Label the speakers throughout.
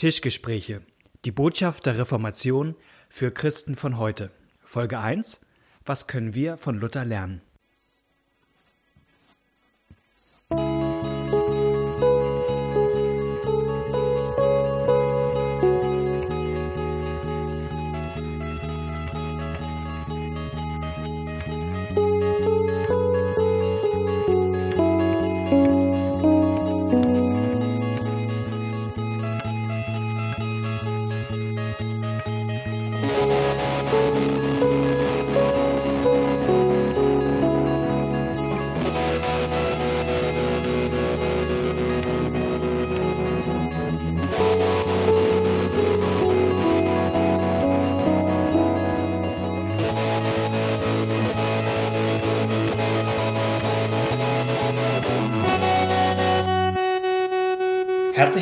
Speaker 1: Tischgespräche. Die Botschaft der Reformation für Christen von heute. Folge 1. Was können wir von Luther lernen?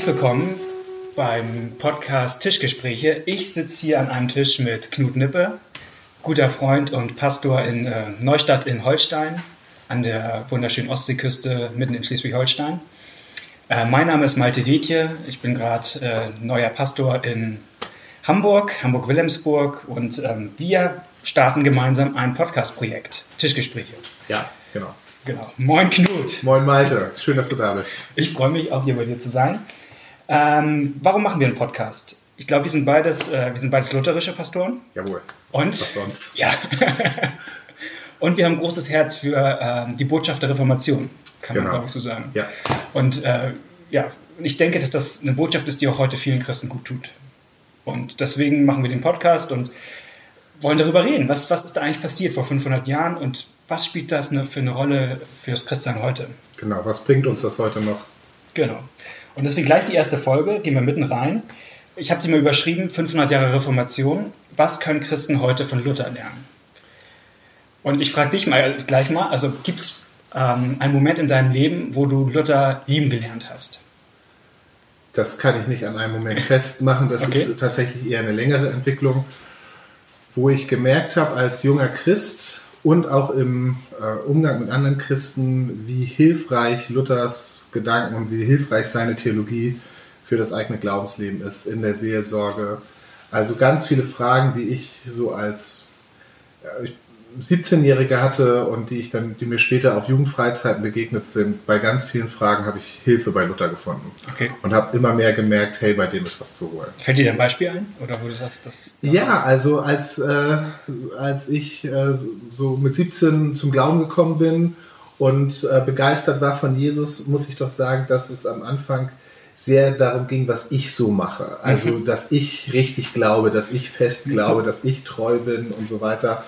Speaker 1: Willkommen beim Podcast Tischgespräche. Ich sitze hier an einem Tisch mit Knut Nippe, guter Freund und Pastor in äh, Neustadt in Holstein, an der wunderschönen Ostseeküste mitten in Schleswig-Holstein. Äh, mein Name ist Malte Dietje, ich bin gerade äh, neuer Pastor in Hamburg, Hamburg-Wilhelmsburg und ähm, wir starten gemeinsam ein Podcast-Projekt, Tischgespräche.
Speaker 2: Ja, genau.
Speaker 1: Genau. Moin Knut.
Speaker 2: Moin Malte, schön, dass du da bist.
Speaker 1: Ich freue mich auch hier bei dir zu sein. Ähm, warum machen wir einen Podcast? Ich glaube, wir sind beides, äh, wir sind beides lutherische Pastoren.
Speaker 2: Jawohl.
Speaker 1: Und?
Speaker 2: Was sonst?
Speaker 1: Ja. Und wir haben ein großes Herz für ähm, die Botschaft der Reformation, kann
Speaker 2: Genau.
Speaker 1: man glaube ich so sagen.
Speaker 2: Ja.
Speaker 1: Und äh, ja, ich denke, dass das eine Botschaft ist, die auch heute vielen Christen gut tut. Und deswegen machen wir den Podcast und wollen darüber reden. Was, was ist da eigentlich passiert vor 500 Jahren und was spielt das eine, für eine Rolle für das Christsein heute?
Speaker 2: Genau, was bringt uns das heute noch?
Speaker 1: Genau. Und deswegen gleich die erste Folge, gehen wir mitten rein. Ich habe sie mal überschrieben, 500 Jahre Reformation. Was können Christen heute von Luther lernen? Und ich frage dich mal gleich mal, also gibt es ähm, einen Moment in deinem Leben, wo du Luther lieben gelernt hast?
Speaker 2: Das kann ich nicht an einem Moment festmachen. Das
Speaker 1: Okay.
Speaker 2: ist tatsächlich eher eine längere Entwicklung, wo ich gemerkt habe als junger Christ und auch im äh, Umgang mit anderen Christen, wie hilfreich Luthers Gedanken und wie hilfreich seine Theologie für das eigene Glaubensleben ist in der Seelsorge. Also ganz viele Fragen, die ich so als äh, ich 17-Jährige hatte und die ich dann, die mir später auf Jugendfreizeiten begegnet sind, bei ganz vielen Fragen habe ich Hilfe bei Luther gefunden
Speaker 1: Okay.
Speaker 2: und habe immer mehr gemerkt, hey, bei dem ist was zu holen.
Speaker 1: Fällt dir da ein Beispiel ein? Oder wo du sagst, das.
Speaker 2: Ja, also als, äh, als ich äh, so- mit 17 zum Glauben gekommen bin und äh, begeistert war von Jesus, muss ich doch sagen, dass es am Anfang sehr darum ging, was ich so mache. Also,
Speaker 1: Mhm.
Speaker 2: dass ich richtig glaube, dass ich fest glaube, dass ich treu bin und so weiter.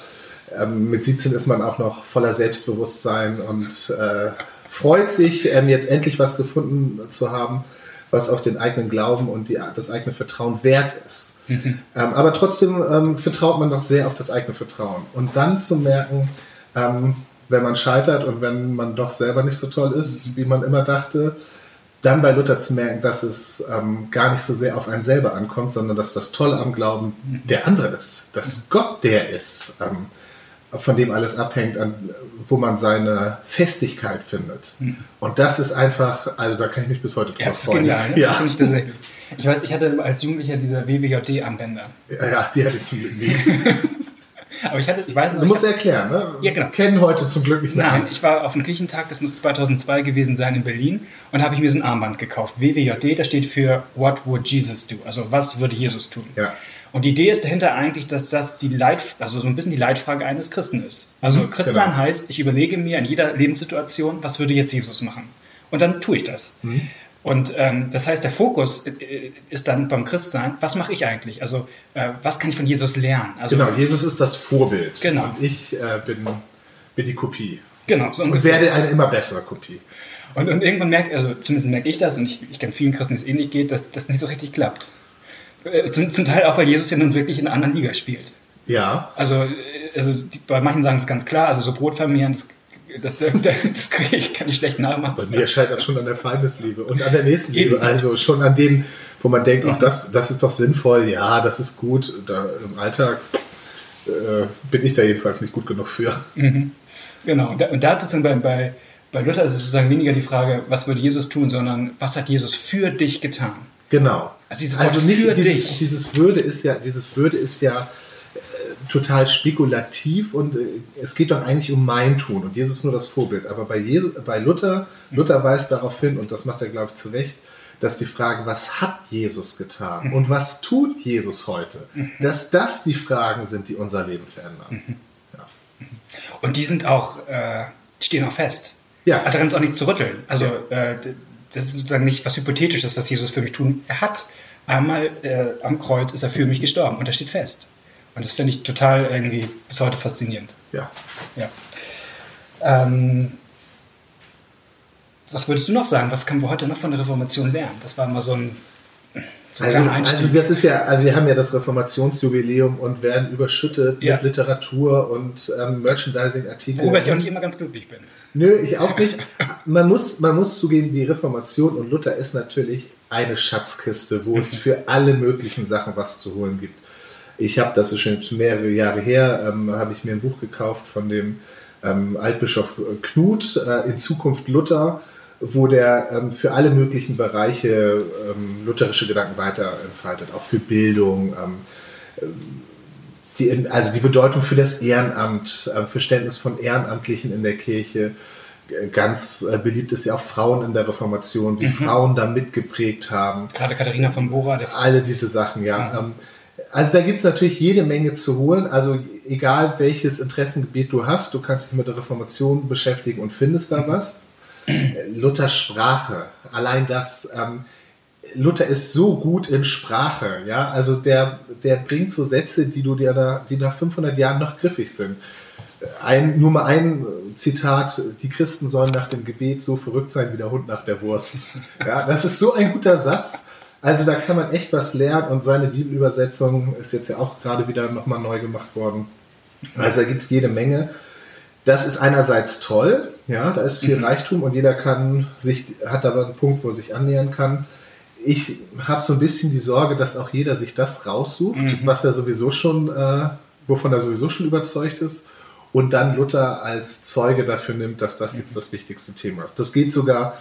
Speaker 2: Ähm, mit 17 ist man auch noch voller Selbstbewusstsein und äh, freut sich, ähm, jetzt endlich was gefunden zu haben, was auch den eigenen Glauben und die, das eigene Vertrauen wert ist.
Speaker 1: Mhm.
Speaker 2: Ähm, aber trotzdem ähm, vertraut man doch sehr auf das eigene Vertrauen. Und dann zu merken, ähm, wenn man scheitert und wenn man doch selber nicht so toll ist, wie man immer dachte, dann bei Luther zu merken, dass es ähm, gar nicht so sehr auf einen selber ankommt, sondern dass das Tolle am Glauben der andere ist, dass Gott der ist, ähm, von dem alles abhängt, an, wo man seine Festigkeit findet. Und das ist einfach, also da kann ich mich bis heute
Speaker 1: Ja,
Speaker 2: drüber
Speaker 1: das ist
Speaker 2: freuen.
Speaker 1: genial. Ne?
Speaker 2: Ja.
Speaker 1: Ich. Ich weiß, ich hatte als Jugendlicher diese WWJD-Armbänder.
Speaker 2: Ja, ja, die hatte ich zum Glück nie.
Speaker 1: Aber ich hatte, ich weiß noch,
Speaker 2: Du
Speaker 1: ich
Speaker 2: musst
Speaker 1: hab-
Speaker 2: erklären, ne?
Speaker 1: Ja, genau.
Speaker 2: Kennen heute zum Glück nicht mehr.
Speaker 1: Nein, ich war auf dem Kirchentag, das muss 2002 gewesen sein in Berlin, und habe ich mir so ein Armband gekauft. WWJD, das steht für What Would Jesus Do? Also was würde Jesus tun?
Speaker 2: Ja.
Speaker 1: Und die Idee ist dahinter eigentlich, dass das die Leit, also so ein bisschen die Leitfrage eines Christen ist. Also
Speaker 2: Mhm,
Speaker 1: Christsein
Speaker 2: genau.
Speaker 1: heißt, ich überlege mir in jeder Lebenssituation, was würde jetzt Jesus machen? Und dann tue ich das.
Speaker 2: Mhm.
Speaker 1: Und ähm, das heißt, der Fokus äh, ist dann beim Christsein, was mache ich eigentlich? Also äh, was kann ich von Jesus lernen? Also,
Speaker 2: Genau, Jesus ist das Vorbild.
Speaker 1: Genau.
Speaker 2: Und ich äh, bin, bin die Kopie.
Speaker 1: genau so
Speaker 2: Und werde eine immer bessere Kopie.
Speaker 1: Und, und irgendwann merkt, also zumindest merke ich das, und ich, ich kenne vielen Christen, dass es ähnlich geht, dass das nicht so richtig klappt. Äh, Zum, zum Teil auch, weil Jesus ja nun wirklich in einer anderen Liga spielt.
Speaker 2: Ja,
Speaker 1: Also, äh, also die, bei manchen sagen es ganz klar, also so Brot vermehren, das, das, das, kriege ich, kann ich schlecht
Speaker 2: bei
Speaker 1: nachmachen.
Speaker 2: mir scheitert schon an der Feindesliebe und an der Nächstenliebe.
Speaker 1: Eben.
Speaker 2: Also schon an denen, wo man denkt, ach, das, das ist doch sinnvoll, ja, das ist gut. Da, Im Alltag äh, bin ich da jedenfalls nicht gut genug für.
Speaker 1: Genau, und da, und da ist es dann bei, bei, bei Luther ist es sozusagen weniger die Frage, was würde Jesus tun, sondern was hat Jesus für dich getan?
Speaker 2: Genau.
Speaker 1: Also dieses
Speaker 2: Also nicht
Speaker 1: für
Speaker 2: dieses,
Speaker 1: dich.
Speaker 2: dieses Würde ist ja, dieses Würde ist ja äh, total spekulativ und äh, es geht doch eigentlich um mein Tun und Jesus ist nur das Vorbild. Aber bei, Jesus, bei Luther, Luther weist darauf hin, und das macht er, glaube ich, zu Recht, dass die Frage, was hat Jesus getan und was tut Jesus heute, dass das die Fragen sind, die unser Leben verändern. Ja.
Speaker 1: Und die sind auch, äh, stehen auch fest.
Speaker 2: Ja.
Speaker 1: Daran ist auch nichts zu rütteln. Also äh, d- das ist sozusagen nicht was Hypothetisches, was Jesus für mich tun. Er hat einmal äh, am Kreuz ist er für mich gestorben und das steht fest. Und das finde ich total irgendwie bis heute faszinierend.
Speaker 2: Ja.
Speaker 1: Ja. Ähm, was würdest du noch sagen? Was können wir heute noch von der Reformation lernen? Das war immer so ein, so ein
Speaker 2: Also,
Speaker 1: Einstieg.
Speaker 2: also das ist ja, also wir haben ja das Reformationsjubiläum und werden überschüttet
Speaker 1: Ja.
Speaker 2: mit Literatur und ähm, Merchandising-Artikeln.
Speaker 1: worüber ich auch nicht immer ganz glücklich bin.
Speaker 2: Nö, ich auch nicht. Man muss, man muss zugeben, die Reformation und Luther ist natürlich eine Schatzkiste, wo es für alle möglichen Sachen was zu holen gibt. Ich habe, das ist schon mehrere Jahre her, ähm, habe ich mir ein Buch gekauft von dem ähm, Altbischof Knut, äh, in Zukunft Luther, wo der ähm, für alle möglichen Bereiche ähm, lutherische Gedanken weiter entfaltet, auch für Bildung, ähm, die, also die Bedeutung für das Ehrenamt, äh, Verständnis von Ehrenamtlichen in der Kirche. Ganz äh, beliebt ist ja auch Frauen in der Reformation, wie Frauen da mitgeprägt haben.
Speaker 1: Gerade Katharina von Bora, der
Speaker 2: Alle diese Sachen, ja. Ähm, Also da gibt es natürlich jede Menge zu holen. Also egal welches Interessengebiet du hast, du kannst dich mit der Reformation beschäftigen und findest da was. Luthers Sprache, allein das, ähm, Luther ist so gut in Sprache, ja, also der, der bringt so Sätze, die du dir da, die nach 500 Jahren noch griffig sind. Ein, nur mal ein Zitat, die Christen sollen nach dem Gebet so verrückt sein wie der Hund nach der Wurst. Ja, das ist so ein guter Satz. Also da kann man echt was lernen und seine Bibelübersetzung ist jetzt ja auch gerade wieder nochmal neu gemacht worden. Also da gibt es jede Menge. Das ist einerseits toll, ja, da ist viel Reichtum und jeder kann sich, hat aber einen Punkt, wo er sich annähern kann. Ich habe so ein bisschen die Sorge, dass auch jeder sich das raussucht, was er sowieso schon, äh, wovon er sowieso schon überzeugt ist, und dann Luther als Zeuge dafür nimmt, dass das jetzt das wichtigste Thema ist. Das geht sogar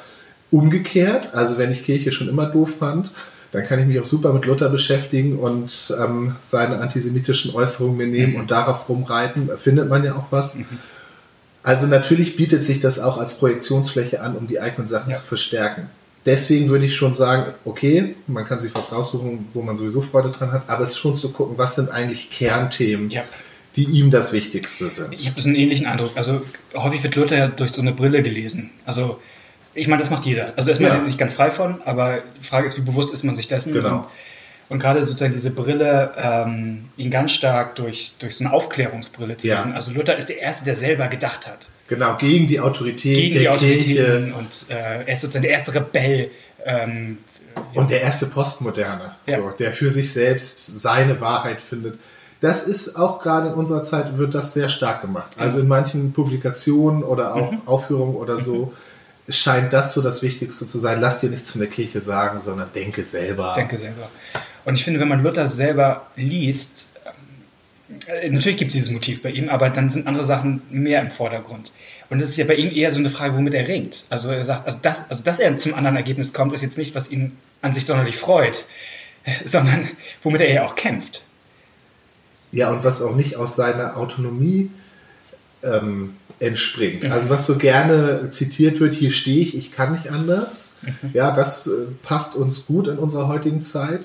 Speaker 2: umgekehrt. Also wenn ich Kirche schon immer doof fand, dann kann ich mich auch super mit Luther beschäftigen und ähm, seine antisemitischen Äußerungen mir nehmen und darauf rumreiten. Findet man ja auch was. Also natürlich bietet sich das auch als Projektionsfläche an, um die eigenen Sachen
Speaker 1: Ja.
Speaker 2: zu verstärken. Deswegen würde ich schon sagen, okay, man kann sich was raussuchen, wo man sowieso Freude dran hat, aber es ist schon zu gucken, was sind eigentlich Kernthemen,
Speaker 1: Ja.
Speaker 2: die ihm das Wichtigste sind.
Speaker 1: Ich habe so einen ähnlichen Eindruck. Also häufig wird Luther ja durch so eine Brille gelesen. Also ich meine, das macht jeder. Also ist man
Speaker 2: Ja.
Speaker 1: nicht ganz frei von, aber die Frage ist, wie bewusst ist man sich dessen?
Speaker 2: Genau.
Speaker 1: Und, und gerade sozusagen diese Brille, ähm, ihn ganz stark durch, durch so eine Aufklärungsbrille zu
Speaker 2: Ja.
Speaker 1: lesen. Also Luther ist der Erste, der selber gedacht hat.
Speaker 2: Genau, gegen die Autorität
Speaker 1: Gegen
Speaker 2: der
Speaker 1: die Autoritäten
Speaker 2: Kirche
Speaker 1: und äh, er ist sozusagen der erste Rebell. Ähm,
Speaker 2: und der erste Postmoderne,
Speaker 1: Ja.
Speaker 2: so, der für sich selbst seine Wahrheit findet. Das ist auch gerade in unserer Zeit wird das sehr stark gemacht. Also in manchen Publikationen oder auch
Speaker 1: Mhm.
Speaker 2: Aufführungen oder so scheint das so das Wichtigste zu sein. Lass dir nichts von der Kirche sagen, sondern denke selber.
Speaker 1: denke selber. Und ich finde, wenn man Luther selber liest, äh, natürlich gibt es dieses Motiv bei ihm, aber dann sind andere Sachen mehr im Vordergrund. Und das ist ja bei ihm eher so eine Frage, womit er ringt. Also er sagt, also, das, also dass er zum anderen Ergebnis kommt, ist jetzt nicht, was ihn an sich sonderlich freut, sondern womit er ja auch kämpft.
Speaker 2: Ja, und was auch nicht aus seiner Autonomie ähm, entspringt.
Speaker 1: Mhm.
Speaker 2: Also was so gerne zitiert wird, hier stehe ich, ich kann nicht anders.
Speaker 1: Mhm.
Speaker 2: Ja, das äh, passt uns gut in unserer heutigen Zeit.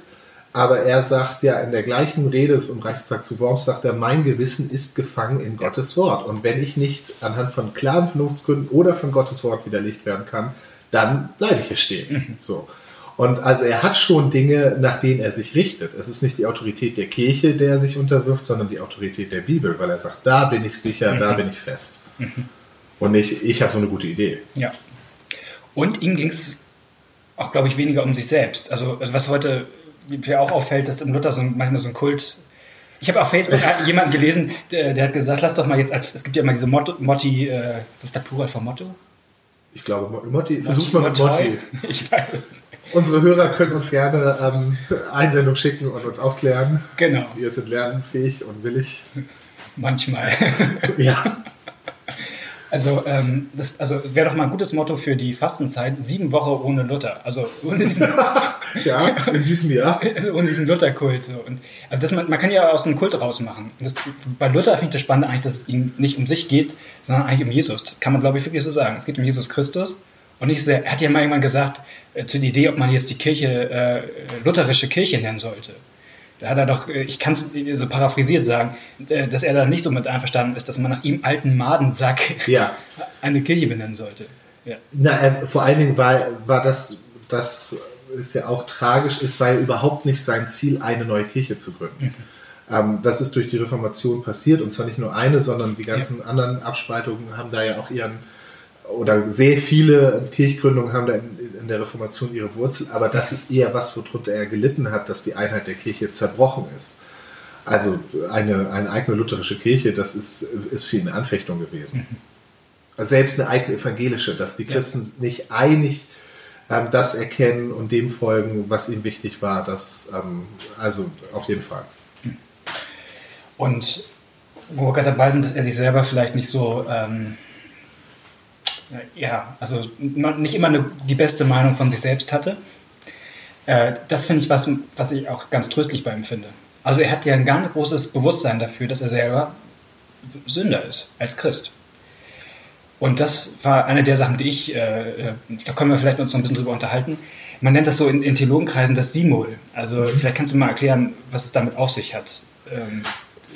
Speaker 2: Aber er sagt ja in der gleichen Rede im Reichstag zu Worms, sagt er, mein Gewissen ist gefangen in Gottes Wort. Und wenn ich nicht anhand von klaren Vernunftsgründen oder von Gottes Wort widerlegt werden kann, dann bleibe ich hier stehen. So. Und also er hat schon Dinge, nach denen er sich richtet. Es ist nicht die Autorität der Kirche, der er sich unterwirft, sondern die Autorität der Bibel, weil er sagt, da bin ich sicher, da bin ich fest. Und nicht, ich habe so eine gute Idee.
Speaker 1: Ja. Und ihm ging es auch, glaube ich, weniger um sich selbst. Also, also was heute mir auch auffällt, dass im Luther so ein, manchmal so ein Kult. Ich habe auf Facebook jemanden gelesen, der, der, hat gesagt, lass doch mal jetzt als es gibt ja immer diese Motto, Motti, äh, was ist der Plural von Motto?
Speaker 2: Ich glaube, Motti, versuch's mal mit Motti.
Speaker 1: Ich weiß.
Speaker 2: Unsere Hörer können uns gerne ähm, Einsendung schicken und uns aufklären.
Speaker 1: Genau,
Speaker 2: Wir sind lernfähig und willig.
Speaker 1: manchmal.
Speaker 2: Ja,
Speaker 1: Also, ähm, das also wäre doch mal ein gutes Motto für die Fastenzeit: sieben Wochen ohne Luther. Also ohne diesen,
Speaker 2: ja, in diesem Jahr.
Speaker 1: ohne diesen Lutherkult. So. Und, also das, man, man kann ja aus einem Kult rausmachen. Das, bei Luther finde ich das Spannende eigentlich, dass es ihm nicht um sich geht, sondern eigentlich um Jesus. Das kann man, glaube ich, wirklich so sagen. Es geht um Jesus Christus. Und nicht sehr, er hat ja mal irgendwann gesagt, äh, zu der Idee, ob man jetzt die Kirche äh, lutherische Kirche nennen sollte. Da hat er doch, äh, ich kann es so paraphrasiert sagen, äh, dass er da nicht so mit einverstanden ist, dass man nach ihm alten Madensack
Speaker 2: Ja.
Speaker 1: eine Kirche benennen sollte. Ja.
Speaker 2: Na, äh, vor allen Dingen war, war das, das ist ja auch tragisch, es war ja überhaupt nicht sein Ziel, eine neue Kirche zu gründen. Ähm, das ist durch die Reformation passiert und zwar nicht nur eine, sondern die ganzen anderen Abspaltungen haben da ja auch ihren, oder sehr viele Kirchgründungen haben da in, der Reformation ihre Wurzel, aber das ist eher was, worunter er gelitten hat, dass die Einheit der Kirche zerbrochen ist. Also eine, eine eigene lutherische Kirche, das ist, ist für ihn eine Anfechtung gewesen. Selbst eine eigene evangelische, dass die
Speaker 1: Ja.
Speaker 2: Christen nicht einig ähm, das erkennen und dem folgen, was ihm wichtig war, das ähm, also auf jeden Fall.
Speaker 1: Und wo wir gerade dabei sind, dass er sich selber vielleicht nicht so, ähm, ja, also nicht immer eine, die beste Meinung von sich selbst hatte. Äh, das finde ich was, was ich auch ganz tröstlich bei ihm finde. Also er hat ja ein ganz großes Bewusstsein dafür, dass er selber Sünder ist, als Christ. Und das war eine der Sachen, die ich, äh, äh, da können wir vielleicht uns noch ein bisschen drüber unterhalten. Man nennt das so in, in Theologenkreisen das Simul. Also vielleicht kannst du mal erklären, was es damit auf sich hat. Ähm,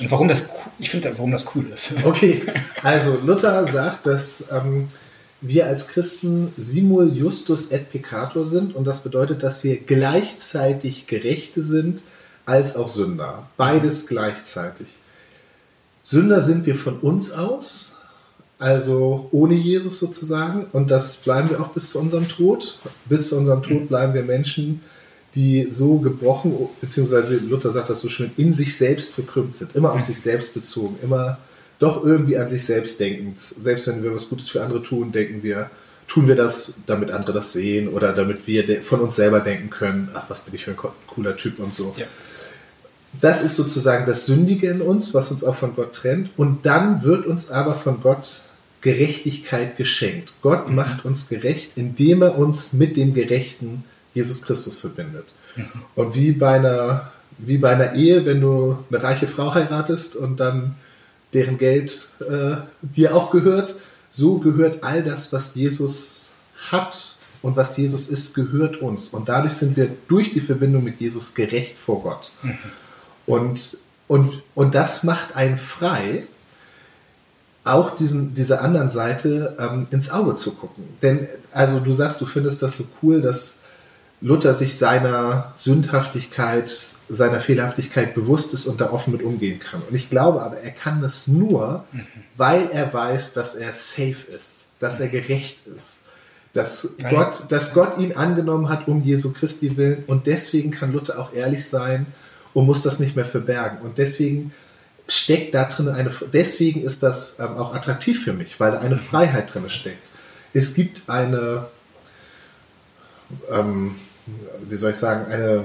Speaker 1: und warum das, ich finde, warum das cool ist.
Speaker 2: Okay, also Luther sagt, dass ähm, wir als Christen simul justus et peccator sind und das bedeutet, dass wir gleichzeitig Gerechte sind als auch Sünder. Beides gleichzeitig. Sünder sind wir von uns aus, also ohne Jesus sozusagen und das bleiben wir auch bis zu unserem Tod. Bis zu unserem Tod bleiben wir Menschen, die so gebrochen, beziehungsweise Luther sagt das so schön, in sich selbst verkrümmt sind, immer auf sich selbst bezogen, immer doch irgendwie an sich selbst denkend. Selbst wenn wir was Gutes für andere tun, denken wir, tun wir das, damit andere das sehen oder damit wir von uns selber denken können, ach, was bin ich für ein cooler Typ und so.
Speaker 1: Ja.
Speaker 2: Das ist sozusagen das Sündige in uns, was uns auch von Gott trennt. Und dann wird uns aber von Gott Gerechtigkeit geschenkt. Gott macht uns gerecht, indem er uns mit dem Gerechten Jesus Christus verbindet. Und wie bei, einer, wie bei einer Ehe, wenn du eine reiche Frau heiratest und dann deren Geld äh, dir auch gehört, so gehört all das, was Jesus hat und was Jesus ist, gehört uns. Und dadurch sind wir durch die Verbindung mit Jesus gerecht vor Gott. Und, und, und das macht einen frei, auch diesen, dieser anderen Seite ähm, ins Auge zu gucken. Denn, also du sagst, du findest das so cool, dass Luther sich seiner Sündhaftigkeit, seiner Fehlerhaftigkeit bewusst ist und da offen mit umgehen kann. Und ich glaube aber, er kann das nur, weil er weiß, dass er safe ist, dass er gerecht ist, dass
Speaker 1: Weil-
Speaker 2: Gott, dass Gott ihn angenommen hat um Jesu Christi willen. Und deswegen kann Luther auch ehrlich sein und muss das nicht mehr verbergen. Und deswegen steckt da drin eine, deswegen ist das ähm, auch attraktiv für mich, weil da eine Freiheit drin steckt. Es gibt eine, ähm, wie soll ich sagen, eine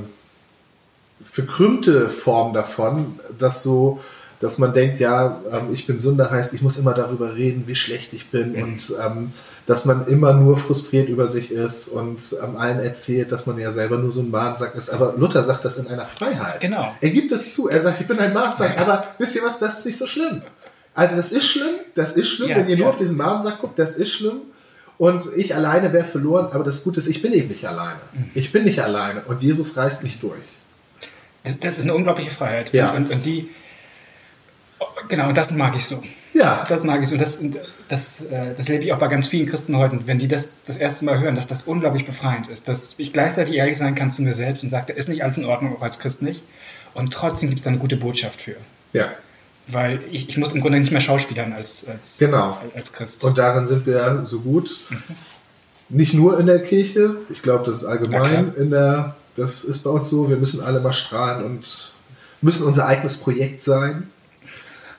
Speaker 2: verkrümmte Form davon, dass so, dass man denkt, ja, ähm, ich bin Sünder heißt, ich muss immer darüber reden, wie schlecht ich bin
Speaker 1: Mhm.
Speaker 2: und ähm, dass man immer nur frustriert über sich ist und ähm, allen erzählt, dass man ja selber nur so ein Mahnsack ist. Aber Luther sagt das in einer Freiheit.
Speaker 1: Genau.
Speaker 2: Er gibt es zu. Er sagt, ich bin ein Mahnsack. Aber wisst ihr was, das ist nicht so schlimm. Also das ist schlimm, das ist schlimm,
Speaker 1: Ja,
Speaker 2: wenn ihr nur
Speaker 1: ja.
Speaker 2: auf diesen Mahnsack guckt, das ist schlimm. Und ich alleine wäre verloren, aber das Gute ist, ich bin eben nicht alleine.
Speaker 1: Mhm.
Speaker 2: Ich bin nicht alleine und Jesus reißt mich durch.
Speaker 1: Das, das ist eine unglaubliche Freiheit.
Speaker 2: Ja.
Speaker 1: Und, und die, genau, und das mag ich so.
Speaker 2: Ja,
Speaker 1: Das mag ich so. Und das, das, äh, das lebe ich auch bei ganz vielen Christen heute. Und wenn die das das erste Mal hören, dass das unglaublich befreiend ist, dass ich gleichzeitig ehrlich sein kann zu mir selbst und sage, da ist nicht alles in Ordnung, auch als Christ nicht. Und trotzdem gibt es da eine gute Botschaft für.
Speaker 2: ja.
Speaker 1: Weil ich, ich muss im Grunde nicht mehr schauspielern als, als,
Speaker 2: Genau.
Speaker 1: als Christ.
Speaker 2: Und darin sind wir so gut. Nicht nur in der Kirche, ich glaube, das ist allgemein in der, das ist bei uns so, wir müssen alle mal strahlen und müssen unser eigenes Projekt sein.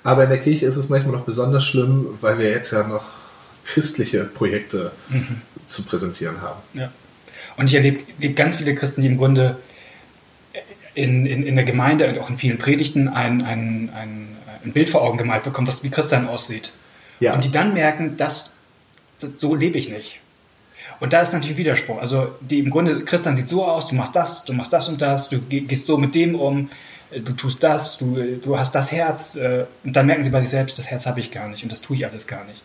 Speaker 2: Aber in der Kirche ist es manchmal noch besonders schlimm, weil wir jetzt ja noch christliche Projekte zu präsentieren haben.
Speaker 1: Ja. Und ich erlebe erlebe ganz viele Christen, die im Grunde in, in, in der Gemeinde und auch in vielen Predigten ein, ein, ein, ein Bild vor Augen gemalt bekommen, was wie Christsein aussieht.
Speaker 2: Ja.
Speaker 1: Und die dann merken, dass, das, so lebe ich nicht. Und da ist natürlich ein Widerspruch. Also die im Grunde, Christian sieht so aus, du machst das, du machst das und das, du geh- gehst so mit dem um, äh, du tust das, du, äh, du hast das Herz. äh, Und dann merken sie bei sich selbst, das Herz habe ich gar nicht und das tue ich alles gar nicht.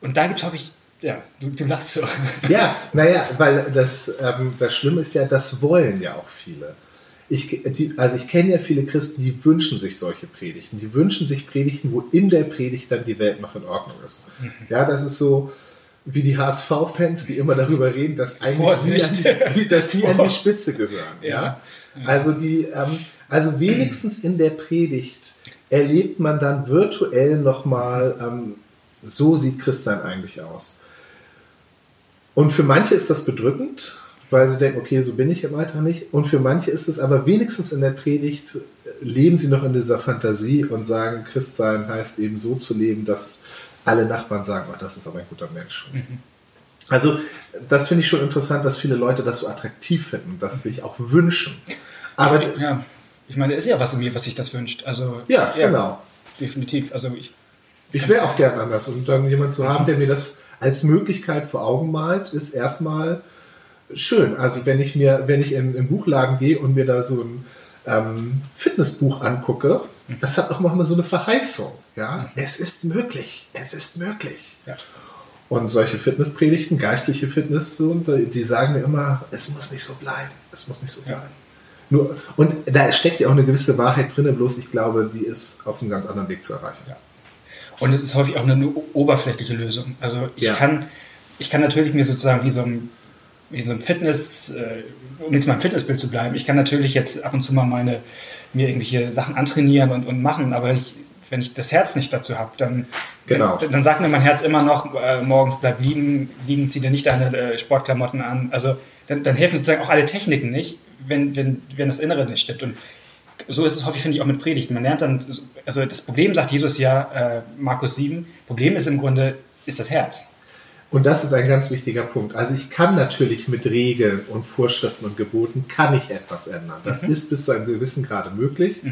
Speaker 1: Und da gibt es, hoffe ich, ja, du, du lachst so.
Speaker 2: Ja, naja, weil das, ähm, das Schlimme ist ja, das wollen ja auch viele. Ich, die, also ich kenne ja viele Christen, die wünschen sich solche Predigten. Die wünschen sich Predigten, wo in der Predigt dann die Welt noch in Ordnung ist. Ja, das ist so wie die HSV-Fans, die immer darüber reden, dass eigentlich sie an, die, dass sie an die Spitze gehören. Ja?
Speaker 1: Ja.
Speaker 2: Also, die, ähm, also wenigstens in der Predigt erlebt man dann virtuell nochmal, ähm, so sieht Christsein eigentlich aus. Und für manche ist das bedrückend, weil sie denken, okay, so bin ich im Alltag nicht. Und für manche ist es aber wenigstens in der Predigt, leben sie noch in dieser Fantasie und sagen, Christsein heißt eben so zu leben, dass alle Nachbarn sagen, oh, das ist aber ein guter Mensch. Also das finde ich schon interessant, dass viele Leute das so attraktiv finden, dass sie sich auch wünschen. Aber
Speaker 1: ja, ich meine, ist ja was in mir, was sich das wünscht. Also,
Speaker 2: ja, genau.
Speaker 1: Definitiv. Also ich,
Speaker 2: Ich wäre auch gern anders. Und dann jemand zu haben, der mir das als Möglichkeit vor Augen malt, ist erstmal schön. Also wenn ich mir, wenn ich in, in den Buchladen gehe und mir da so ein ähm, Fitnessbuch angucke, das hat auch manchmal so eine Verheißung. Ja, es ist möglich. Es ist möglich.
Speaker 1: ja.
Speaker 2: Und solche Fitnesspredigten, geistliche Fitness, so, die sagen mir immer, es muss nicht so bleiben. Es muss nicht so
Speaker 1: Ja.
Speaker 2: bleiben. Nur, und da steckt ja auch eine gewisse Wahrheit drin, bloß ich glaube, die ist auf einem ganz anderen Weg zu erreichen.
Speaker 1: Ja. Und es ist häufig auch eine oberflächliche Lösung. Also ich
Speaker 2: Ja.
Speaker 1: kann, ich kann natürlich mir sozusagen wie so ein, wie so ein Fitness, äh, um jetzt mal im Fitnessbild zu bleiben, ich kann natürlich jetzt ab und zu mal meine, mir irgendwelche Sachen antrainieren und, und machen, aber ich, wenn ich das Herz nicht dazu habe, dann,
Speaker 2: Genau.
Speaker 1: dann, dann sagt mir mein Herz immer noch, äh, morgens bleib liegen, liegen, zieh dir nicht deine äh, Sportklamotten an. Also dann, dann helfen sozusagen auch alle Techniken nicht, wenn, wenn, wenn das Innere nicht stimmt. Und so ist es häufig, finde ich, auch mit Predigten. Man lernt dann, also das Problem, sagt Jesus ja, äh, Markus 7, Problem ist im Grunde, ist das Herz.
Speaker 2: Und das ist ein ganz wichtiger Punkt. Also ich kann natürlich mit Regeln und Vorschriften und Geboten kann ich etwas ändern. Das
Speaker 1: Mhm.
Speaker 2: ist bis zu einem gewissen Grade möglich.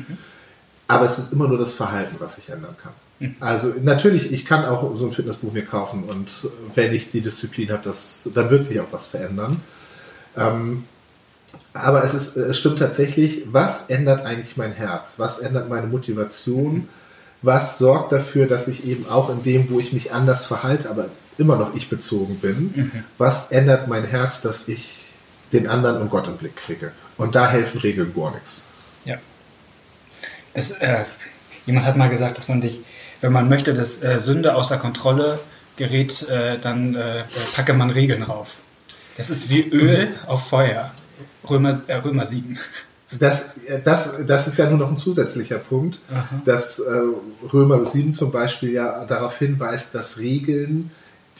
Speaker 2: Aber es ist immer nur das Verhalten, was ich ändern kann.
Speaker 1: Mhm.
Speaker 2: Also natürlich, ich kann auch so ein Fitnessbuch mir kaufen und wenn ich die Disziplin habe, das, dann wird sich auch was verändern. Ähm, aber es, ist, es stimmt tatsächlich, was ändert eigentlich mein Herz? Was ändert meine Motivation? Was sorgt dafür, dass ich eben auch in dem, wo ich mich anders verhalte, aber immer noch ich bezogen bin, was ändert mein Herz, dass ich den anderen und Gott im Blick kriege? Und da helfen Regeln gar nichts.
Speaker 1: Ja. Das, äh, jemand hat mal gesagt, dass man dich, wenn man möchte, dass äh, Sünde außer Kontrolle gerät, äh, dann äh, packe man Regeln rauf. Das ist wie Öl auf Feuer. Römer, äh, Römer 7.
Speaker 2: Das, das, das ist ja nur noch ein zusätzlicher Punkt,
Speaker 1: Aha.
Speaker 2: dass äh, Römer 7 zum Beispiel ja darauf hinweist, dass Regeln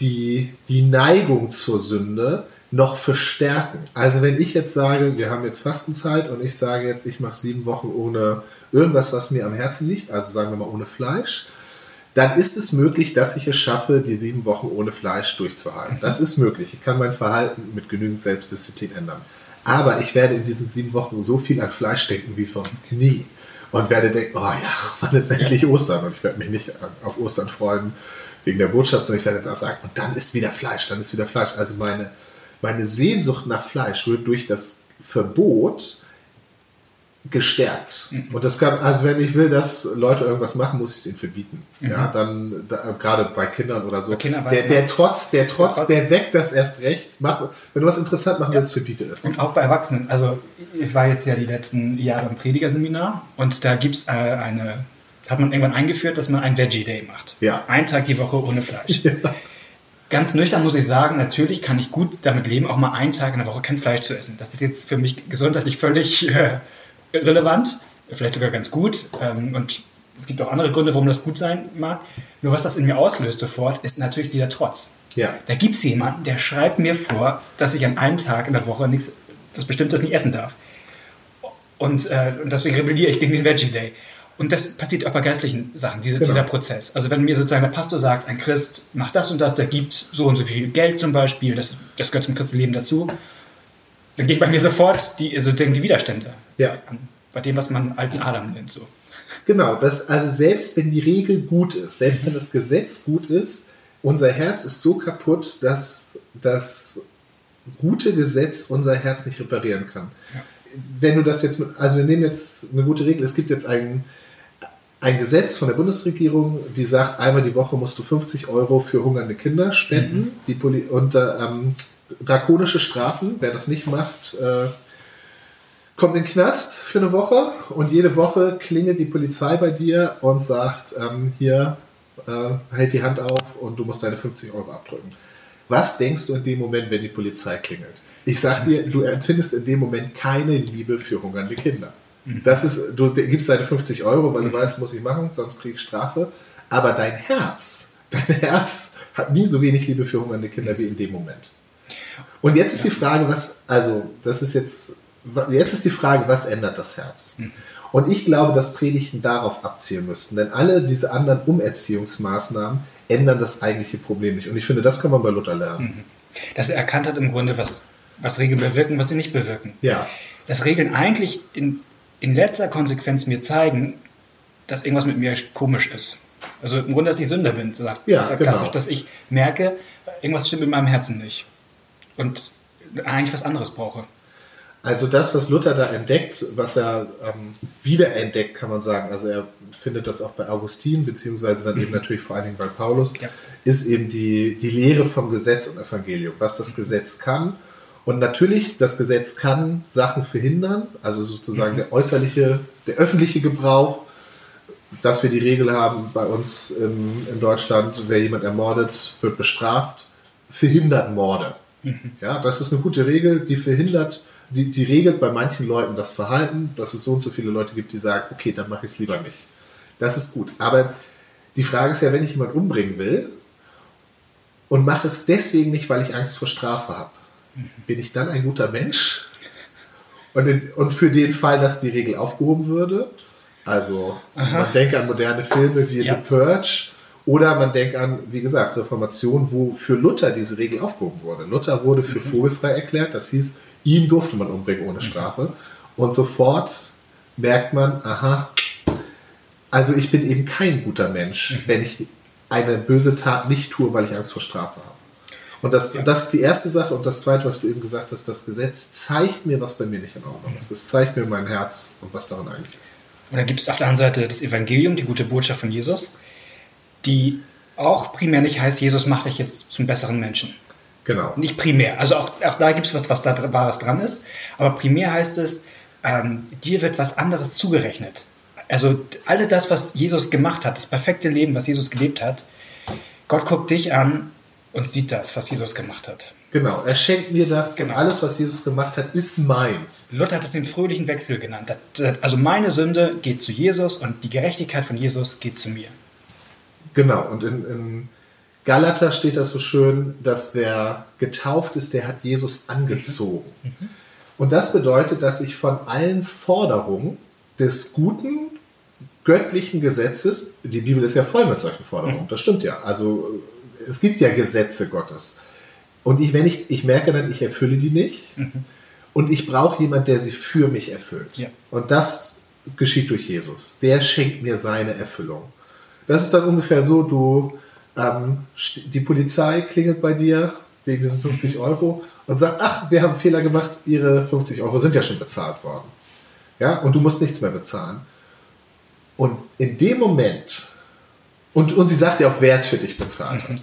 Speaker 2: die, die Neigung zur Sünde noch verstärken. Also wenn ich jetzt sage, wir haben jetzt Fastenzeit und ich sage jetzt, ich mache sieben Wochen ohne irgendwas, was mir am Herzen liegt, also sagen wir mal ohne Fleisch, dann ist es möglich, dass ich es schaffe, die sieben Wochen ohne Fleisch durchzuhalten. Das ist möglich. Ich kann mein Verhalten mit genügend Selbstdisziplin ändern. Aber ich werde in diesen sieben Wochen so viel an Fleisch denken wie sonst nie. Und werde denken, oh ja, wann ist endlich Ostern? Und ich werde mich nicht auf Ostern freuen wegen der Botschaft, sondern ich werde da sagen, und dann ist wieder Fleisch, dann ist wieder Fleisch. Also meine, meine Sehnsucht nach Fleisch wird durch das Verbot gestärkt.
Speaker 1: Mhm.
Speaker 2: Und das kann, also wenn ich will, dass Leute irgendwas machen, muss ich es ihnen verbieten.
Speaker 1: Mhm.
Speaker 2: Ja, dann, da, gerade bei Kindern oder so.
Speaker 1: Bei Kindern weiß
Speaker 2: der,
Speaker 1: man-
Speaker 2: der Trotz, der Trotz,
Speaker 1: Trotz-
Speaker 2: der weckt das erst recht. Mach, wenn du was interessant machen willst, verbiete es.
Speaker 1: Und auch bei Erwachsenen. Also ich war jetzt ja die letzten Jahre im Predigerseminar und da gibt es äh, eine, hat man irgendwann eingeführt, dass man einen Veggie Day macht.
Speaker 2: Ja.
Speaker 1: Ein Tag die Woche ohne Fleisch. Ganz nüchtern muss ich sagen, natürlich kann ich gut damit leben, auch mal einen Tag in der Woche kein Fleisch zu essen. Das ist jetzt für mich gesundheitlich völlig äh, irrelevant, vielleicht sogar ganz gut. Ähm, und es gibt auch andere Gründe, warum das gut sein mag. Nur was das in mir auslöst sofort, ist natürlich dieser Trotz.
Speaker 2: Ja.
Speaker 1: Da gibt es jemanden, der schreibt mir vor, dass ich an einem Tag in der Woche nichts, das Bestimmtes nicht essen darf. Und, äh, und deswegen rebelliere ich gegen den Veggie Day. Und das passiert auch bei geistlichen Sachen, diese,
Speaker 2: Genau.
Speaker 1: dieser Prozess. Also wenn mir sozusagen der Pastor sagt, ein Christ macht das und das, der gibt so und so viel Geld zum Beispiel, das, das gehört zum Christenleben dazu, dann gehen bei mir sofort die, also die Widerstände
Speaker 2: Ja.
Speaker 1: an, bei dem, was man alten Adam nennt. So.
Speaker 2: Genau, das, also selbst wenn die Regel gut ist, selbst wenn das Gesetz gut ist, unser Herz ist so kaputt, dass das gute Gesetz unser Herz nicht reparieren kann. Ja. Wenn du das jetzt, also wir nehmen jetzt eine gute Regel, es gibt jetzt ein, ein Gesetz von der Bundesregierung, die sagt, einmal die Woche musst du 50 Euro für hungernde Kinder spenden mhm. die Poli und ähm, drakonische Strafen, wer das nicht macht, äh, kommt in den Knast für eine Woche und jede Woche klingelt die Polizei bei dir und sagt, ähm, hier, äh, hält die Hand auf und du musst deine 50 Euro abdrücken. Was denkst du in dem Moment, wenn die Polizei klingelt? Ich sag dir, du empfindest in dem Moment keine Liebe für hungernde Kinder. Mhm. Das ist, du gibst deine 50 Euro, weil du mhm. weißt, muss ich machen, sonst krieg ich Strafe. Aber dein Herz, dein Herz hat nie so wenig Liebe für hungernde Kinder wie in dem Moment. Und jetzt ist die Frage, was, also, das ist jetzt jetzt ist die Frage, was ändert das Herz? Mhm. Und ich glaube, dass Predigten darauf abzielen müssten, denn alle diese anderen Umerziehungsmaßnahmen ändern das eigentliche Problem nicht. Und ich finde, das kann man bei Luther lernen. Mhm.
Speaker 1: Dass er erkannt hat im Grunde, was, was Regeln bewirken, was sie nicht bewirken.
Speaker 2: Ja.
Speaker 1: Dass Regeln eigentlich in, in letzter Konsequenz mir zeigen, dass irgendwas mit mir komisch ist. Also im Grunde, dass ich Sünder bin, sagt,
Speaker 2: ja, sagt genau.
Speaker 1: dass ich merke, irgendwas stimmt mit meinem Herzen nicht. Und eigentlich was anderes brauche.
Speaker 2: Also das, was Luther da entdeckt, was er ähm, wiederentdeckt, kann man sagen, also er findet das auch bei Augustin, beziehungsweise dann eben natürlich vor allen Dingen bei Paulus, ja. ist eben die, die Lehre vom Gesetz und Evangelium, was das Gesetz kann. Und natürlich, das Gesetz kann Sachen verhindern, also sozusagen mhm. der äußerliche, der öffentliche Gebrauch, dass wir die Regel haben bei uns in, in Deutschland, wer jemand ermordet, wird bestraft, verhindert Morde. Mhm. Ja, das ist eine gute Regel, die verhindert die, die regelt bei manchen Leuten das Verhalten, dass es so und so viele Leute gibt, die sagen, okay, dann mache ich es lieber nicht. Das ist gut. Aber die Frage ist ja, wenn ich jemanden umbringen will und mache es deswegen nicht, weil ich Angst vor Strafe habe, bin ich dann ein guter Mensch? Und, in, und für den Fall, dass die Regel aufgehoben würde, also Aha. man denke an moderne Filme wie ja. The Purge oder man denkt an, wie gesagt, Reformation, wo für Luther diese Regel aufgehoben wurde. Luther wurde für mhm. vogelfrei erklärt, das hieß, Ihn durfte man umbringen ohne Strafe. Und sofort merkt man, aha, also ich bin eben kein guter Mensch, mhm. wenn ich eine böse Tat nicht tue, weil ich Angst vor Strafe habe. Und das, ja. das ist die erste Sache. Und das zweite, was du eben gesagt hast, das Gesetz zeigt mir, was bei mir nicht in Ordnung ist. Es zeigt mir mein Herz und was daran eigentlich ist.
Speaker 1: Und dann gibt es auf der anderen Seite das Evangelium, die gute Botschaft von Jesus, die auch primär nicht heißt, Jesus macht dich jetzt zum besseren Menschen.
Speaker 2: Genau.
Speaker 1: Nicht primär. Also auch, auch da gibt es was, was da Wahres dran ist. Aber primär heißt es, ähm, dir wird was anderes zugerechnet. Also alles das, was Jesus gemacht hat, das perfekte Leben, was Jesus gelebt hat, Gott guckt dich an und sieht das, was Jesus gemacht hat.
Speaker 2: Genau, er schenkt mir das genau. alles, was Jesus gemacht hat, ist meins.
Speaker 1: Luther hat es den fröhlichen Wechsel genannt. Also meine Sünde geht zu Jesus und die Gerechtigkeit von Jesus geht zu mir.
Speaker 2: Genau, und in, in Galater steht das so schön, dass wer getauft ist, der hat Jesus angezogen. Mhm. Und das bedeutet, dass ich von allen Forderungen des guten, göttlichen Gesetzes, die Bibel ist ja voll mit solchen Forderungen, mhm. das stimmt ja. Also es gibt ja Gesetze Gottes. Und ich, wenn ich, ich merke dann, ich erfülle die nicht. Mhm. Und ich brauche jemanden, der sie für mich erfüllt. Ja. Und das geschieht durch Jesus. Der schenkt mir seine Erfüllung. Das ist dann ungefähr so, du ähm, die Polizei klingelt bei dir wegen diesen 50 Euro und sagt, ach, wir haben Fehler gemacht, Ihre 50 Euro sind ja schon bezahlt worden. Ja, und du musst nichts mehr bezahlen. Und in dem Moment, und, und sie sagt ja auch, wer es für dich bezahlt mhm. hat.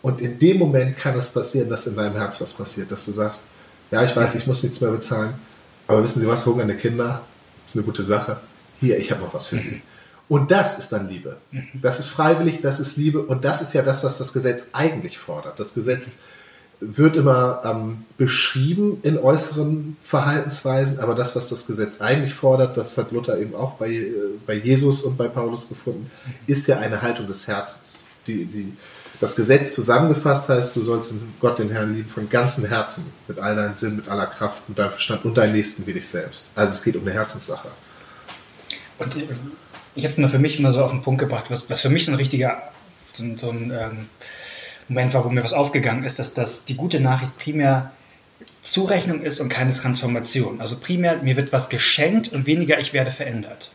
Speaker 2: Und in dem Moment kann es passieren, dass in deinem Herz was passiert, dass du sagst, ja, ich weiß, ich muss nichts mehr bezahlen, aber wissen Sie was, hungernde Kinder, ist eine gute Sache. Hier, ich habe noch was für Sie. Und das ist dann Liebe. Mhm. Das ist freiwillig, das ist Liebe und das ist ja das, was das Gesetz eigentlich fordert. Das Gesetz wird immer ähm, beschrieben in äußeren Verhaltensweisen, aber das, was das Gesetz eigentlich fordert, das hat Luther eben auch bei, äh, bei Jesus und bei Paulus gefunden, mhm. ist ja eine Haltung des Herzens. Die, die, das Gesetz zusammengefasst heißt, du sollst Gott, den Herrn, lieben von ganzem Herzen, mit all deinem Sinn, mit aller Kraft, mit deinem Verstand und deinem Nächsten wie dich selbst. Also es geht um eine Herzenssache.
Speaker 1: Und äh, ich habe nur für mich mal so auf den Punkt gebracht, was, was für mich so ein richtiger so, so ein ähm, Moment war, wo mir was aufgegangen ist, dass das die gute Nachricht primär Zurechnung ist und keine Transformation. Also primär, mir wird was geschenkt und weniger ich werde verändert.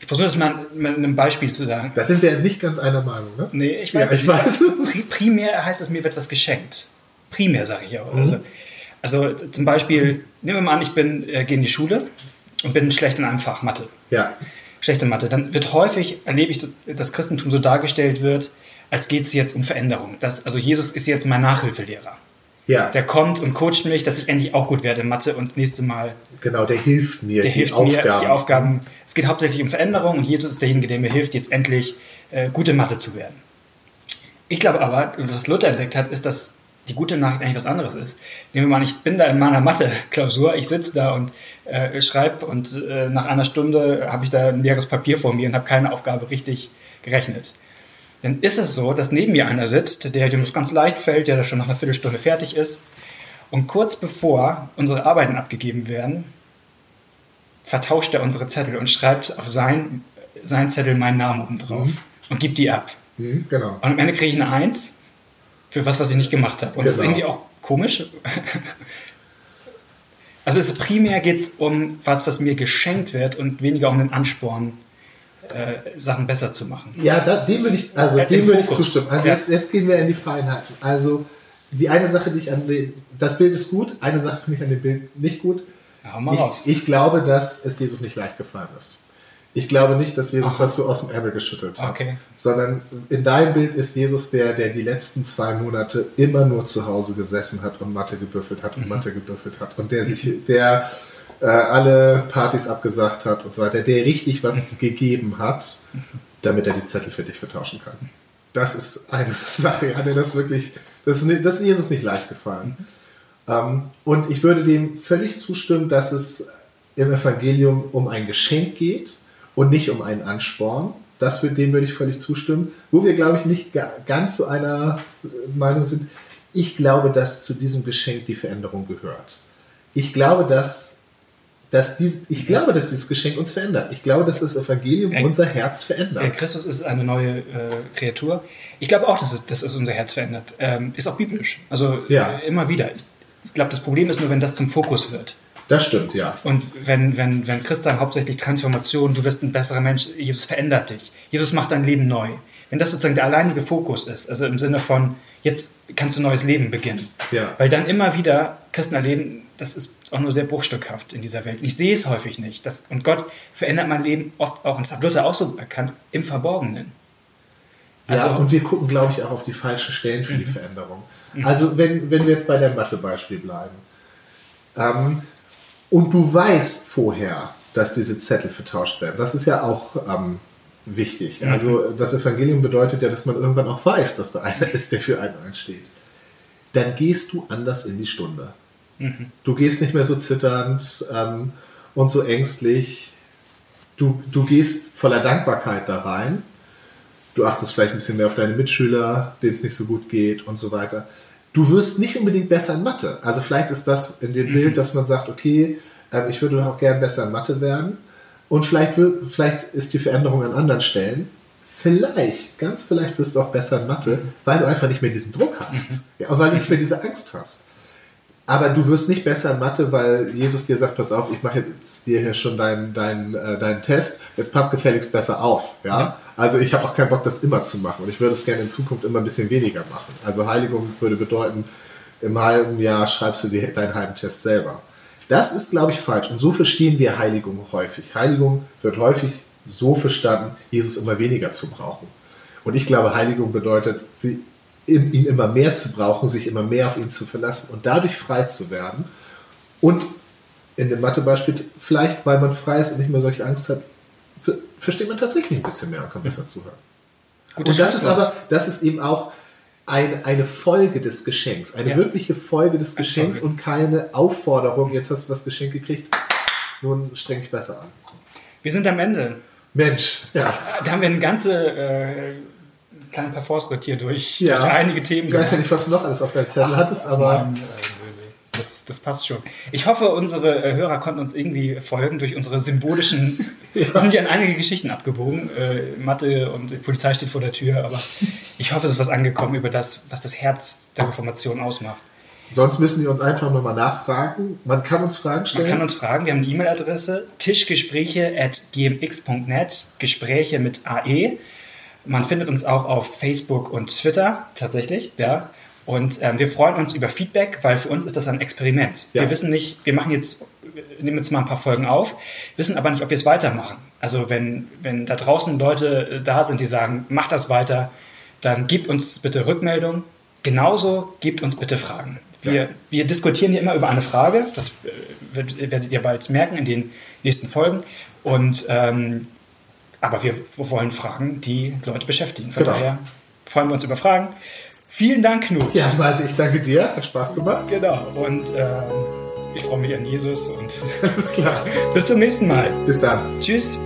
Speaker 1: Ich versuche das mal mit einem Beispiel zu sagen.
Speaker 2: Da sind wir nicht ganz einer Meinung, ne?
Speaker 1: Nee, ich weiß
Speaker 2: Ja, ich weiß.
Speaker 1: Pri- Primär heißt es, mir wird was geschenkt. Primär sage ich auch. Also, also t- zum Beispiel, nehmen wir mal an, ich bin, äh, gehe in die Schule und bin schlecht in einem Fach, Mathe.
Speaker 2: Ja,
Speaker 1: Schlechte Mathe. Dann wird häufig, erlebe ich, dass das Christentum so dargestellt wird, als geht es jetzt um Veränderung. Das, also Jesus ist jetzt mein Nachhilfelehrer.
Speaker 2: ja,
Speaker 1: Der kommt und coacht mich, dass ich endlich auch gut werde in Mathe und nächste Mal
Speaker 2: genau, der hilft mir,
Speaker 1: der
Speaker 2: die
Speaker 1: hilft
Speaker 2: Aufgaben.
Speaker 1: mir, die Aufgaben. Es geht hauptsächlich um Veränderung und Jesus ist derjenige, der mir hilft, jetzt endlich äh, gute Mathe zu werden. Ich glaube aber, was Luther entdeckt hat, ist, dass die gute Nachricht eigentlich was anderes ist. Nehmen wir mal an, ich bin da in meiner Mathe-Klausur, ich sitze da und äh, schreibe und äh, nach einer Stunde habe ich da ein leeres Papier vor mir und habe keine Aufgabe richtig gerechnet. Dann ist es so, dass neben mir einer sitzt, der dem das ganz leicht fällt, der da schon nach einer Viertelstunde fertig ist. Und kurz bevor unsere Arbeiten abgegeben werden, vertauscht er unsere Zettel und schreibt auf sein, sein Zettel meinen Namen oben drauf
Speaker 2: Mhm.
Speaker 1: und gibt die ab.
Speaker 2: Mhm, genau.
Speaker 1: Und am Ende kriege ich eine Eins für was, was ich nicht gemacht habe. Und das ist
Speaker 2: Genau.
Speaker 1: irgendwie auch komisch. Also es primär geht es um was, was mir geschenkt wird und weniger um den Ansporn, äh, Sachen besser zu machen.
Speaker 2: Ja, da, dem würde ich, also
Speaker 1: Ja,
Speaker 2: dem
Speaker 1: im
Speaker 2: würde ich zustimmen. Also
Speaker 1: Ja.
Speaker 2: jetzt, jetzt gehen wir in die Feinheiten. Also die eine Sache, die ich an dem, das Bild ist gut, eine Sache finde ich an dem Bild nicht gut.
Speaker 1: Ja, hau mal raus.
Speaker 2: Ich, ich glaube, dass es Jesus nicht leicht gefallen ist. Ich glaube nicht, dass Jesus
Speaker 1: Aha.
Speaker 2: das so aus dem Ärmel geschüttelt hat.
Speaker 1: Okay.
Speaker 2: Sondern in deinem Bild ist Jesus der, der die letzten zwei Monate immer nur zu Hause gesessen hat und Mathe gebüffelt hat und Mathe gebüffelt hat. Und der sich, der äh, alle Partys abgesagt hat und so weiter, der richtig was gegeben hat, damit er die Zettel für dich vertauschen kann. Das ist eine Sache, hat er das wirklich, das ist, das ist Jesus nicht leicht gefallen. Ähm, und ich würde dem völlig zustimmen, dass es im Evangelium um ein Geschenk geht und nicht um einen Ansporn. Das wird, dem würde ich völlig zustimmen. Wo wir, glaube ich, nicht ga- ganz zu einer äh, Meinung sind. Ich glaube, dass zu diesem Geschenk die Veränderung gehört. Ich glaube, dass, dass dies, ich glaube, dass dieses Geschenk uns verändert. Ich glaube, dass das Evangelium
Speaker 1: Ja.
Speaker 2: unser Herz
Speaker 1: Der
Speaker 2: verändert.
Speaker 1: Christus ist eine neue äh, Kreatur. Ich glaube auch, dass es, dass es unser Herz verändert. Ähm, ist auch biblisch. Also
Speaker 2: Ja.
Speaker 1: äh, immer wieder. Ich, ich glaube, das Problem ist nur, wenn das zum Fokus wird.
Speaker 2: Das stimmt, ja.
Speaker 1: Und wenn, wenn, wenn Christ sagen, hauptsächlich Transformation, du wirst ein besserer Mensch, Jesus verändert dich. Jesus macht dein Leben neu. Wenn das sozusagen der alleinige Fokus ist, also im Sinne von, jetzt kannst du ein neues Leben beginnen.
Speaker 2: Ja.
Speaker 1: Weil dann immer wieder Christen erleben, das ist auch nur sehr bruchstückhaft in dieser Welt. Und ich sehe es häufig nicht. Das, und Gott verändert mein Leben oft auch, und das hat Luther auch so erkannt, im Verborgenen.
Speaker 2: ja,
Speaker 1: Also-
Speaker 2: und wir gucken, glaube ich, auch auf die falschen Stellen für die
Speaker 1: Mhm.
Speaker 2: Veränderung. Also, wenn, wenn wir jetzt bei der Mathe-Beispiel bleiben ähm, und du weißt vorher, dass diese Zettel vertauscht werden, das ist ja auch ähm, wichtig.
Speaker 1: Mhm.
Speaker 2: Also, das Evangelium bedeutet ja, dass man irgendwann auch weiß, dass da einer ist, der für einen einsteht. Dann gehst du anders in die Stunde.
Speaker 1: Mhm.
Speaker 2: Du gehst nicht mehr so zitternd ähm, und so ängstlich. Du, du gehst voller Dankbarkeit da rein. Du achtest vielleicht ein bisschen mehr auf deine Mitschüler, denen es nicht so gut geht und so weiter. Du wirst nicht unbedingt besser in Mathe. Also vielleicht ist das in dem
Speaker 1: Mhm.
Speaker 2: Bild, dass man sagt, okay, ähm, ich würde auch gern besser in Mathe werden. Und vielleicht, wird, vielleicht ist die Veränderung an anderen Stellen. Vielleicht, ganz vielleicht wirst du auch besser in Mathe, weil du einfach nicht mehr diesen Druck hast. Ja, und weil du nicht mehr diese Angst hast. Aber du wirst nicht besser in Mathe, weil Jesus dir sagt, pass auf, ich mache jetzt dir hier schon deinen dein, äh, deinen Test, jetzt passt gefälligst besser auf. Ja?
Speaker 1: Ja.
Speaker 2: Also ich habe auch keinen Bock, das immer zu machen und ich würde es gerne in Zukunft immer ein bisschen weniger machen. Also Heiligung würde bedeuten, im halben Jahr schreibst du dir deinen halben Test selber. Das ist, glaube ich, falsch. Und so verstehen wir Heiligung häufig. Heiligung wird häufig so verstanden, Jesus immer weniger zu brauchen. Und ich glaube, Heiligung bedeutet, sie, ihn immer mehr zu brauchen, sich immer mehr auf ihn zu verlassen und dadurch frei zu werden. Und in dem Mathebeispiel, vielleicht weil man frei ist und nicht mehr solche Angst hat, ver- versteht man tatsächlich ein bisschen mehr und kann besser zuhören.
Speaker 1: Gutes
Speaker 2: Und das ist aber, das ist eben auch ein, eine Folge des Geschenks, eine
Speaker 1: Ja.
Speaker 2: wirkliche Folge des Geschenks
Speaker 1: Folge.
Speaker 2: und keine Aufforderung, jetzt hast du das Geschenk gekriegt, nun streng dich besser an.
Speaker 1: Wir sind am Ende.
Speaker 2: Mensch, ja.
Speaker 1: Da haben wir eine ganze äh, kleinen Parforce-Ritt hier durch,
Speaker 2: Ja.
Speaker 1: durch einige Themen
Speaker 2: Ich weiß ja nicht, was du noch alles auf deinem Zettel hattest, aber
Speaker 1: Mann, das, das passt schon. Ich hoffe, unsere äh, Hörer konnten uns irgendwie folgen durch unsere symbolischen.
Speaker 2: Ja.
Speaker 1: Wir sind ja in einige Geschichten abgebogen. Äh, Mathe und die Polizei steht vor der Tür, aber ich hoffe, es ist was angekommen über das, was das Herz der Reformation ausmacht.
Speaker 2: Sonst müssen die uns einfach nochmal nachfragen. Man kann uns Fragen stellen.
Speaker 1: Man kann uns fragen. Wir haben eine E-Mail-Adresse tischgespräche.gmx.net, Gespräche mit AE. Man findet uns auch auf Facebook und Twitter tatsächlich, ja. Und ähm, wir freuen uns über Feedback, weil für uns ist das ein Experiment. Ja. Wir wissen nicht, wir machen jetzt, nehmen jetzt mal ein paar Folgen auf, wissen aber nicht, ob wir es weitermachen. Also wenn, wenn da draußen Leute äh, da sind, die sagen, mach das weiter, dann gebt uns bitte Rückmeldung. Genauso gebt uns bitte Fragen. Wir, ja. wir diskutieren hier immer über eine Frage, das äh, werdet ihr bald merken in den nächsten Folgen. Und ähm, aber wir wollen Fragen, die Leute beschäftigen. Von genau. daher freuen wir uns über Fragen. Vielen Dank, Knut.
Speaker 2: Ja, Malte, ich danke dir. Hat Spaß gemacht.
Speaker 1: Genau. Und ähm, ich freue mich an Jesus und
Speaker 2: alles klar.
Speaker 1: Bis zum nächsten Mal.
Speaker 2: Bis dann.
Speaker 1: Tschüss.